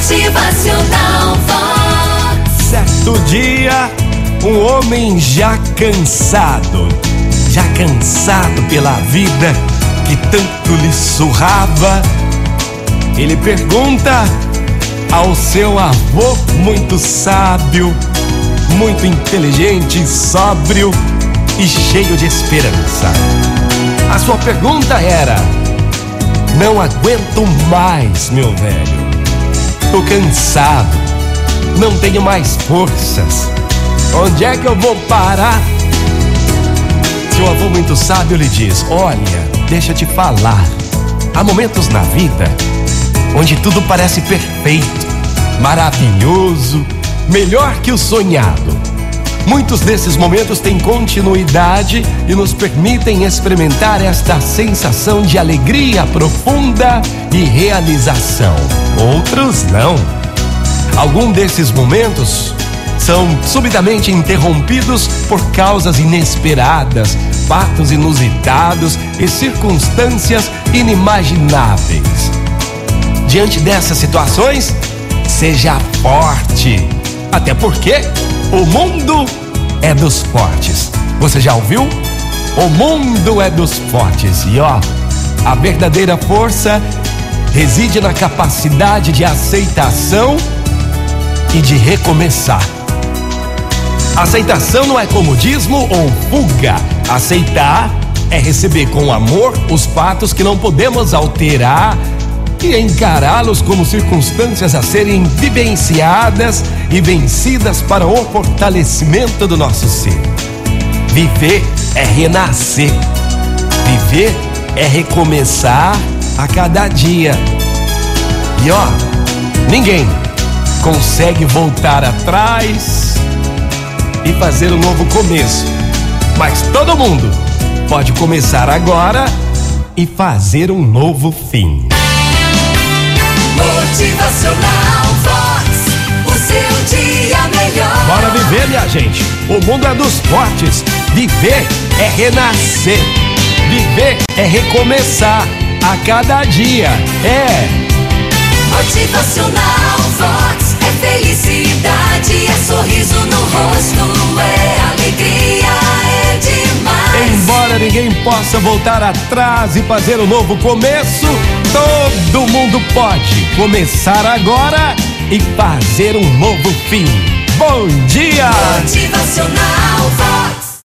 Motivacional Vox. Certo dia, um homem já cansado, já cansado pela vida que tanto lhe surrava, ele pergunta ao seu avô, muito sábio, muito inteligente, sóbrio e cheio de esperança. A sua pergunta era: Não aguento mais, meu velho. Tô cansado, não tenho mais forças. Onde é que eu vou parar? Seu avô muito sábio lhe diz: Olha, deixa te falar. Há momentos na vida onde tudo parece perfeito, maravilhoso, melhor que o sonhado. Muitos desses momentos têm continuidade e nos permitem experimentar esta sensação de alegria profunda e realização. Outros não. Algum desses momentos são subitamente interrompidos por causas inesperadas, fatos inusitados e circunstâncias inimagináveis. Diante dessas situações, seja forte, até porque o mundo é dos fortes. Você já ouviu? O mundo é dos fortes. E ó, a verdadeira força reside na capacidade de aceitação e de recomeçar. Aceitação não é comodismo ou fuga. Aceitar é receber com amor os fatos que não podemos alterar e encará-los como circunstâncias a serem vivenciadas e vencidas para o fortalecimento do nosso ser. Viver é renascer. Viver é recomeçar a cada dia. E ó, ninguém consegue voltar atrás e fazer um novo começo. Mas todo mundo pode começar agora e fazer um novo fim. Motivacional Vox. O seu dia melhor. Bora viver, minha gente. O mundo é dos fortes. Viver é renascer. Viver é recomeçar a cada dia. É. Motivacional Vox. É felicidade, é sorriso no rosto, é alegria, é demais. Embora ninguém possa voltar atrás e fazer um novo começo, todo mundo pode começar agora e fazer um novo fim. Bom dia! Motivacional Vox.